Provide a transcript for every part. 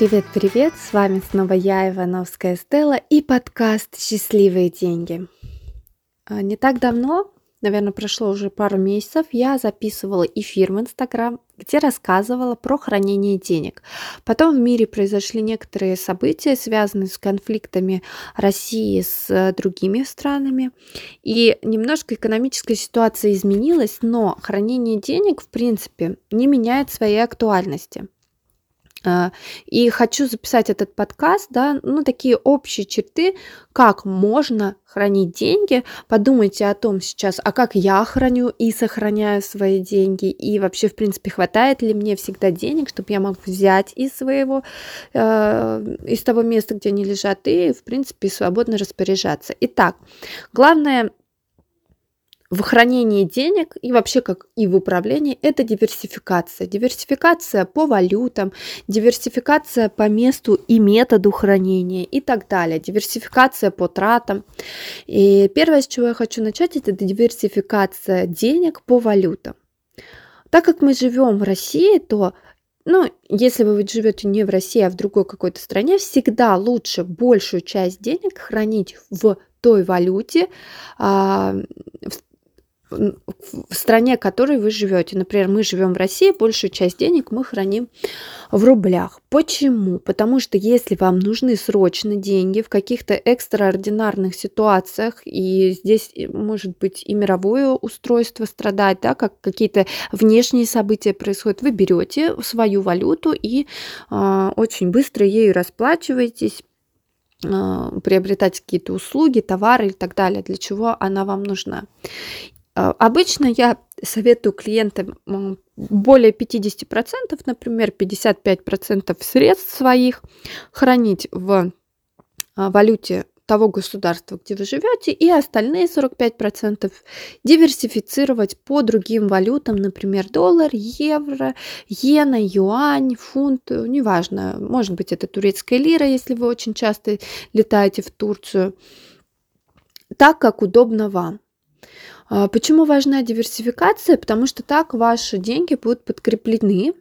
Привет-привет! С вами снова я, Ивановская Стелла и подкаст «Счастливые деньги». А, не так давно, наверное, прошло уже пару месяцев, я записывала эфир в Инстаграм, где рассказывала про хранение денег. Потом в мире произошли некоторые события, связанные с конфликтами России с э, другими странами. И немножко экономическая ситуация изменилась, но хранение денег, в принципе, не меняет своей актуальности. А, и хочу записать этот подкаст, да, ну, такие общие черты, как можно хранить деньги. Подумайте о том сейчас, а как я храню и сохраняю свои деньги, и вообще, в принципе, хватает ли мне всегда денег, чтобы я мог взять из своего, э, из того места, где они лежат, и, в принципе, свободно распоряжаться. Итак, главное в хранении денег и вообще как и в управлении это диверсификация. Диверсификация по валютам, диверсификация по месту и методу хранения и так далее. Диверсификация по тратам. И первое, с чего я хочу начать, это диверсификация денег по валютам. Так как мы живем в России, то ну, если вы живете не в России, а в другой какой-то стране, всегда лучше большую часть денег хранить в той валюте, а, в стране, в которой вы живете. Например, мы живем в России, большую часть денег мы храним в рублях. Почему? Потому что если вам нужны срочно деньги в каких-то экстраординарных ситуациях, и здесь э, может быть и мировое устройство страдать, да, как какие-то внешние события происходят, вы берете свою валюту и э, очень быстро ею расплачиваетесь а, приобретать какие-то услуги, товары и так далее, для чего она вам нужна. А, обычно я советую клиентам более 50%, например, 55% средств своих хранить в а, валюте того государства, где вы живете, и остальные 45% диверсифицировать по другим валютам, например, доллар, евро, иена, юань, фунт, неважно, может быть, это турецкая лира, если вы очень часто летаете в Турцию, так, как удобно вам. А, почему важна диверсификация? Потому что так ваши деньги будут подкреплены,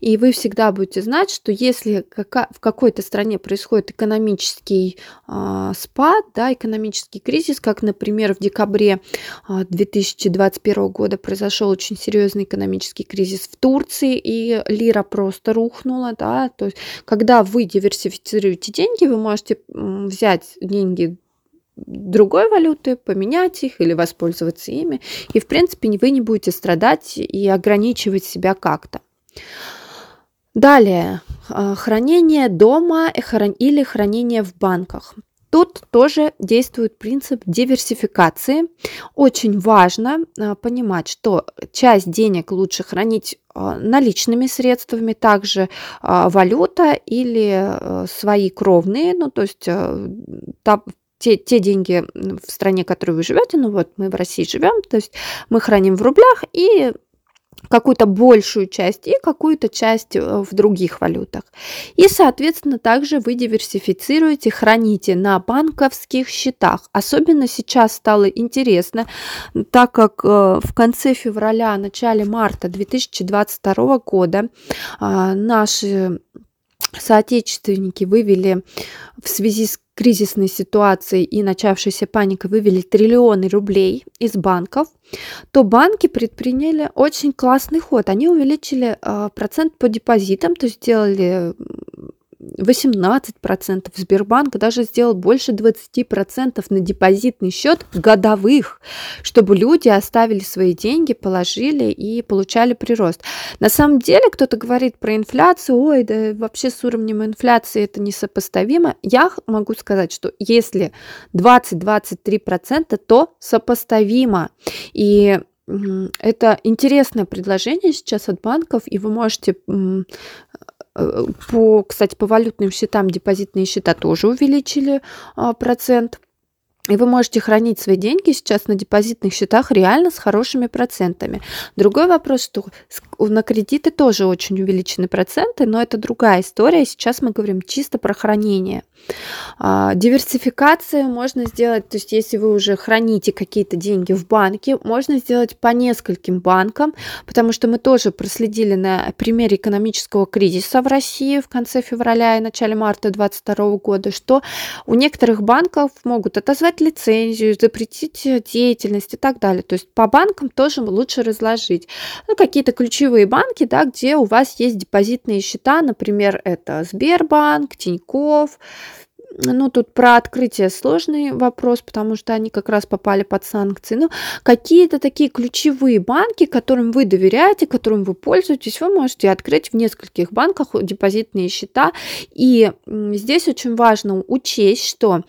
и вы всегда будете знать, что если в какой-то стране происходит экономический э, спад, да, экономический кризис, как, например, в декабре 2021 а, года произошел очень серьезный экономический кризис в Турции, и лира просто рухнула, да, то есть когда вы диверсифицируете деньги, вы можете взять деньги другой валюты, поменять их или воспользоваться ими. И, в принципе, вы не будете страдать и ограничивать себя как-то. Далее, а, хранение дома или хранение в банках. Тут тоже действует принцип диверсификации. Очень важно а, понимать, что часть денег лучше хранить а, наличными средствами, также валюта или свои кровные, ну то есть те, те деньги в стране, в которой вы живете, ну вот мы в России живем, то есть мы храним в рублях и какую-то большую часть и какую-то часть э, в других валютах. И, соответственно, также вы диверсифицируете, храните на банковских счетах. Особенно сейчас стало интересно, так как э, в конце февраля, начале марта 2022 года а, наши соотечественники вывели в связи с кризисной ситуацией и начавшейся паникой вывели триллионы рублей из банков, то банки предприняли очень классный ход. Они увеличили э, процент по депозитам, то есть сделали 18%, Сбербанк даже сделал больше 20% на депозитный счет годовых, чтобы люди оставили свои деньги, положили и получали прирост. На самом деле кто-то говорит про инфляцию, ой, да вообще с уровнем инфляции это несопоставимо. Я могу сказать, что если 20-23%, то сопоставимо. И это интересное предложение сейчас от банков, и вы можете по, кстати, по валютным счетам депозитные счета тоже увеличили а, процент И вы можете хранить свои деньги сейчас на депозитных счетах реально с хорошими процентами. Другой вопрос, что на кредиты тоже очень увеличены проценты, но это другая история. Сейчас мы говорим чисто про хранение. А, диверсификацию можно сделать, то есть если вы уже храните какие-то деньги в банке, можно сделать по нескольким банкам, потому что мы тоже проследили на примере экономического кризиса в России в конце февраля и начале марта 2022 года, что у некоторых банков могут отозвать лицензию, запретить деятельность и так далее. То есть по банкам тоже лучше разложить. Ну, какие-то ключевые банки, да, где у вас есть депозитные счета, например, это Сбербанк, Тиньков, ну, тут про открытие сложный вопрос, потому что они как раз попали под санкции. Ну, какие-то такие ключевые банки, которым вы доверяете, которым вы пользуетесь, вы можете открыть в нескольких банках депозитные счета. И здесь очень важно учесть, что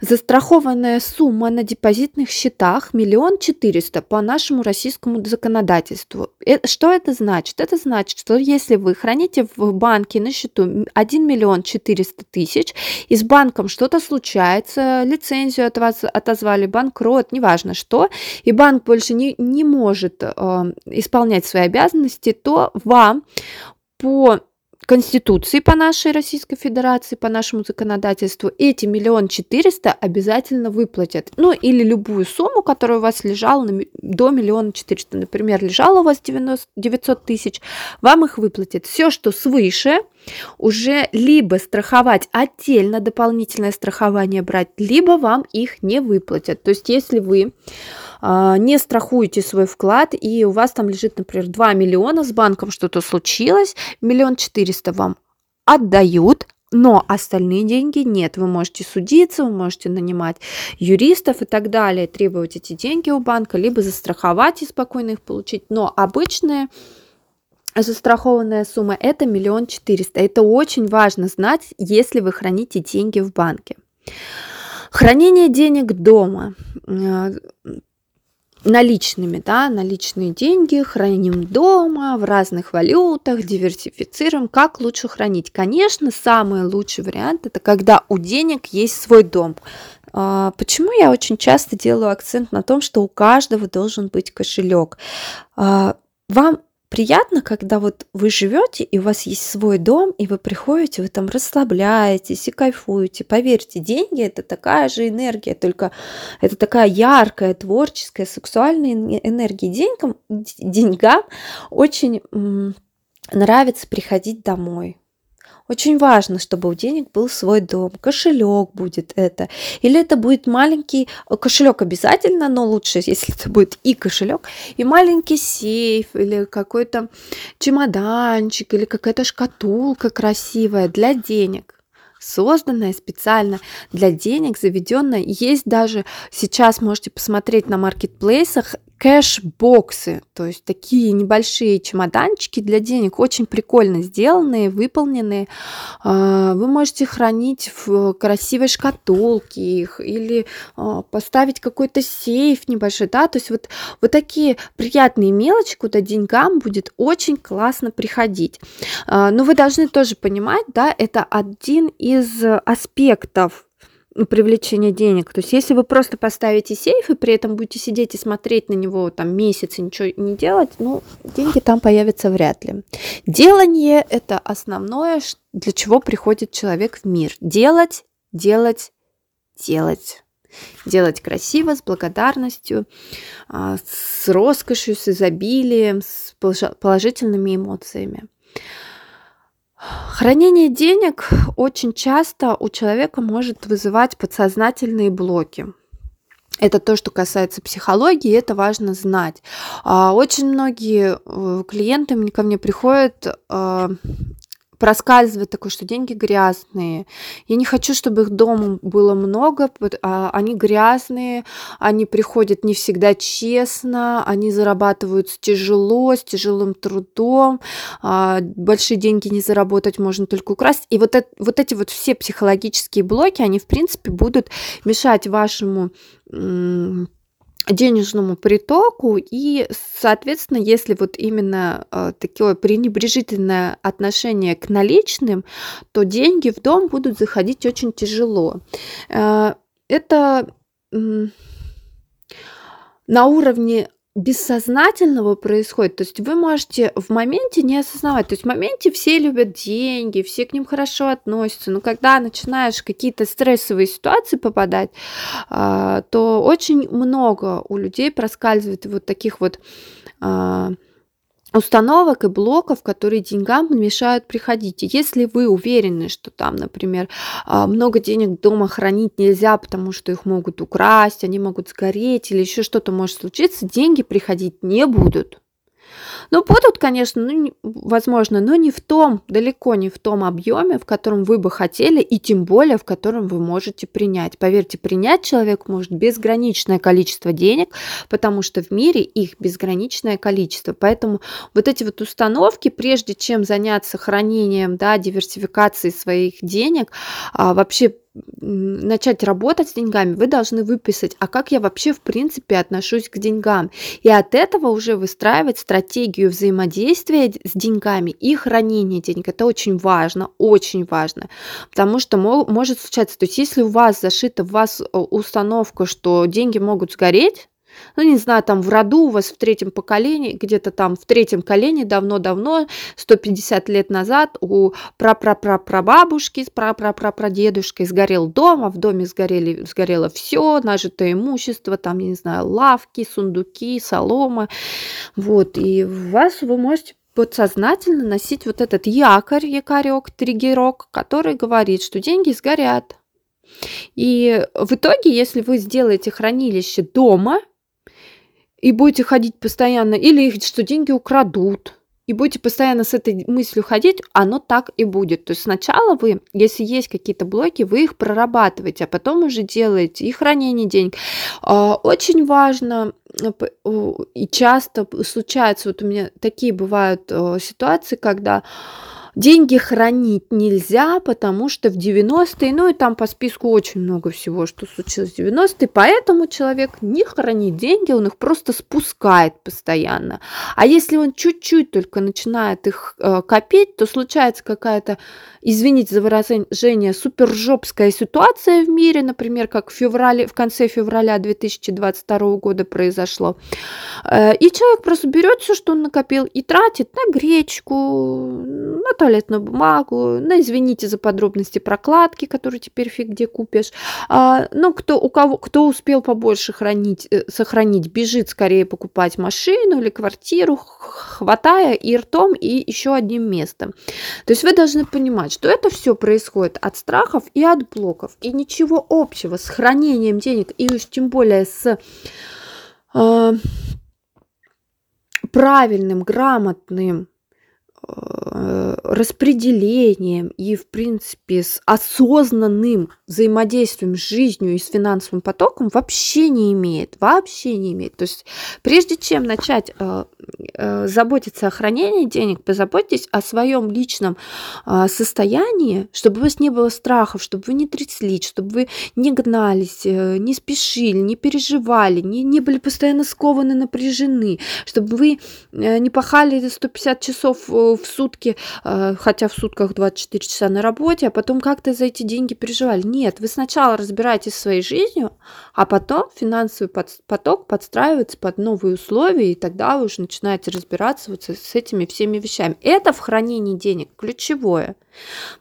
застрахованная сумма на депозитных счетах миллион четыреста по нашему российскому законодательству. Э, что это значит? Это значит, что если вы храните в банке на счету 1 миллион четыреста тысяч, из банка банком что-то случается, лицензию от вас отозвали, банкрот, неважно что, и банк больше не, не может э, исполнять свои обязанности, то вам по Конституции по нашей Российской Федерации, по нашему законодательству, эти миллион четыреста обязательно выплатят. Ну, или любую сумму, которая у вас лежала на, до миллиона четыреста. Например, лежала у вас 90, 900 тысяч, вам их выплатят. Все, что свыше, уже либо страховать отдельно, дополнительное страхование брать, либо вам их не выплатят. То есть, если вы не страхуете свой вклад, и у вас там лежит, например, 2 миллиона, с банком что-то случилось, миллион четыреста вам отдают, но остальные деньги нет. Вы можете судиться, вы можете нанимать юристов и так далее, требовать эти деньги у банка, либо застраховать и спокойно их получить. Но обычная застрахованная сумма это миллион четыреста. Это очень важно знать, если вы храните деньги в банке. Хранение денег дома наличными, да, наличные деньги храним дома в разных валютах, диверсифицируем. Как лучше хранить? Конечно, самый лучший вариант это когда у денег есть свой дом. А, почему я очень часто делаю акцент на том, что у каждого должен быть кошелек? А, вам приятно, когда вот вы живете, и у вас есть свой дом, и вы приходите, вы там расслабляетесь и кайфуете. Поверьте, деньги это такая же энергия, только это такая яркая, творческая, сексуальная энергия. Деньгам, деньгам очень нравится приходить домой. Очень важно, чтобы у денег был свой дом, кошелек будет это. Или это будет маленький э, кошелек обязательно, но лучше, если это будет и кошелек, и маленький сейф, или какой-то чемоданчик, или какая-то шкатулка красивая для денег созданная специально для денег, заведенная. Есть даже сейчас можете посмотреть на маркетплейсах кэш-боксы, то есть такие небольшие чемоданчики для денег, очень прикольно сделанные, выполненные. А, вы можете хранить в красивой шкатулке их или а, поставить какой-то сейф небольшой, да, то есть вот, вот такие приятные мелочи, куда деньгам будет очень классно приходить. А, но вы должны тоже понимать, да, это один из аспектов привлечения денег. То есть, если вы просто поставите сейф и при этом будете сидеть и смотреть на него там месяц и ничего не делать, ну, деньги там появятся вряд ли. Делание – это основное, для чего приходит человек в мир. Делать, делать, делать. Делать красиво, с благодарностью, а, с роскошью, с изобилием, с положительными эмоциями. Хранение денег очень часто у человека может вызывать подсознательные блоки. Это то, что касается психологии, это важно знать. А, очень многие э, клиенты ко мне приходят а, проскальзывает такое, что деньги грязные. Я не хочу, чтобы их дома было много, а они грязные, они приходят не всегда честно, они зарабатывают тяжело, с тяжелым трудом, а, большие деньги не заработать можно только украсть. И вот, это, вот эти вот все психологические блоки, они, в принципе, будут мешать вашему денежному притоку и, соответственно, если вот именно э, такое пренебрежительное отношение к наличным, то деньги в дом будут заходить очень тяжело. Э, это на уровне бессознательного происходит. То есть вы можете в моменте не осознавать. То есть в моменте все любят деньги, все к ним хорошо относятся. Но когда начинаешь какие-то стрессовые ситуации попадать, а, то очень много у людей проскальзывает вот таких вот а, установок и блоков, которые деньгам мешают приходить. Если вы уверены, что там, например, а, много денег дома хранить нельзя, потому что их могут украсть, они могут сгореть или еще что-то может случиться, деньги приходить не будут. Ну, будут, конечно, ну, возможно, но не в том, далеко не в том объеме, в котором вы бы хотели, и тем более, в котором вы можете принять. Поверьте, принять человек может безграничное количество денег, потому что в мире их безграничное количество. Поэтому вот эти вот установки, прежде чем заняться хранением, да, диверсификацией своих денег, а, вообще начать работать с деньгами, вы должны выписать, а как я вообще в принципе отношусь к деньгам. И от этого уже выстраивать стратегию взаимодействия с деньгами и хранения денег. Это очень важно, очень важно. Потому что может случаться, то есть если у вас зашита в вас э, установка, что деньги могут сгореть, ну, не знаю, там в роду у вас в третьем поколении, где-то там в третьем колене давно-давно, 150 лет назад у прапрапрапрабабушки с прапрапрапрадедушкой сгорел дом, а в доме сгорели, сгорело все, нажитое имущество, там, не знаю, лавки, сундуки, солома, вот, и вас вы можете подсознательно носить вот этот якорь, якорек, триггерок, который говорит, что деньги сгорят. И в итоге, если вы сделаете хранилище дома, и будете ходить постоянно, или что деньги украдут, и будете постоянно с этой мыслью ходить, оно так и будет. То есть сначала вы, если есть какие-то блоки, вы их прорабатываете, а потом уже делаете и хранение денег. А, очень важно э, и часто случается, вот у меня такие бывают э, ситуации, когда Деньги хранить нельзя, потому что в 90-е, ну и там по списку очень много всего, что случилось в 90-е, поэтому человек не хранит деньги, он их просто спускает постоянно. А если он чуть-чуть только начинает их э, копить, то случается какая-то, извините за выражение, супержопская ситуация в мире, например, как в, феврале, в конце февраля 2022 года произошло. Э, и человек просто берет все, что он накопил, и тратит на гречку, на туалетную бумагу, ну, извините за подробности прокладки, которые теперь фиг где купишь. А, но кто, у кого, кто успел побольше хранить, э, сохранить, бежит скорее покупать машину или квартиру, хватая и ртом, и еще одним местом. То есть вы должны понимать, что это все происходит от страхов и от блоков. И ничего общего с хранением денег, и уж тем более с э, правильным, грамотным распределением и, в принципе, с осознанным взаимодействием с жизнью и с финансовым потоком вообще не имеет. Вообще не имеет. То есть прежде чем начать э, э, заботиться о хранении денег, позаботьтесь о своем личном э, состоянии, чтобы у вас не было страхов, чтобы вы не тряслись, чтобы вы не гнались, э, не спешили, не переживали, не, не были постоянно скованы, напряжены, чтобы вы э, не пахали 150 часов в сутки, э, хотя в сутках 24 часа на работе, а потом как-то за эти деньги переживали. Нет, вы сначала разбираетесь своей жизнью, а потом финансовый поток подстраивается под новые условия, и тогда вы уже начинаете разбираться вот с этими всеми вещами. Это в хранении денег ключевое.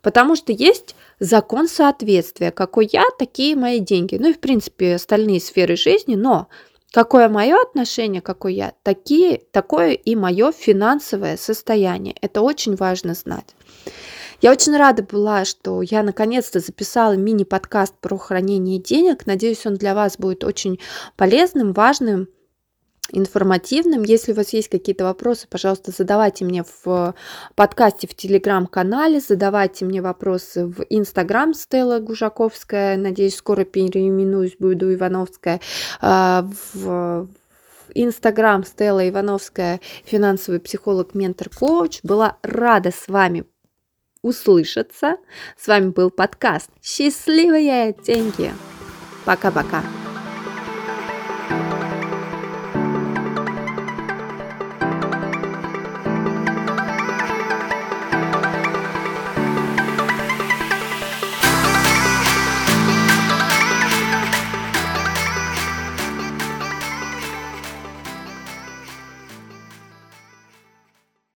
Потому что есть закон соответствия. Какой я, такие мои деньги. Ну и, в принципе, остальные сферы жизни, но Какое мое отношение, какой я, такие, такое и мое финансовое состояние. Это очень важно знать. Я очень рада была, что я наконец-то записала мини-подкаст про хранение денег. Надеюсь, он для вас будет очень полезным, важным информативным. Если у вас есть какие-то вопросы, пожалуйста, задавайте мне в подкасте в телеграм-канале, задавайте мне вопросы в инстаграм Стелла Гужаковская, надеюсь, скоро переименуюсь, буду Ивановская, а, в Инстаграм Стелла Ивановская, финансовый психолог, ментор, коуч. Была рада с вами услышаться. С вами был подкаст «Счастливые деньги». Пока-пока.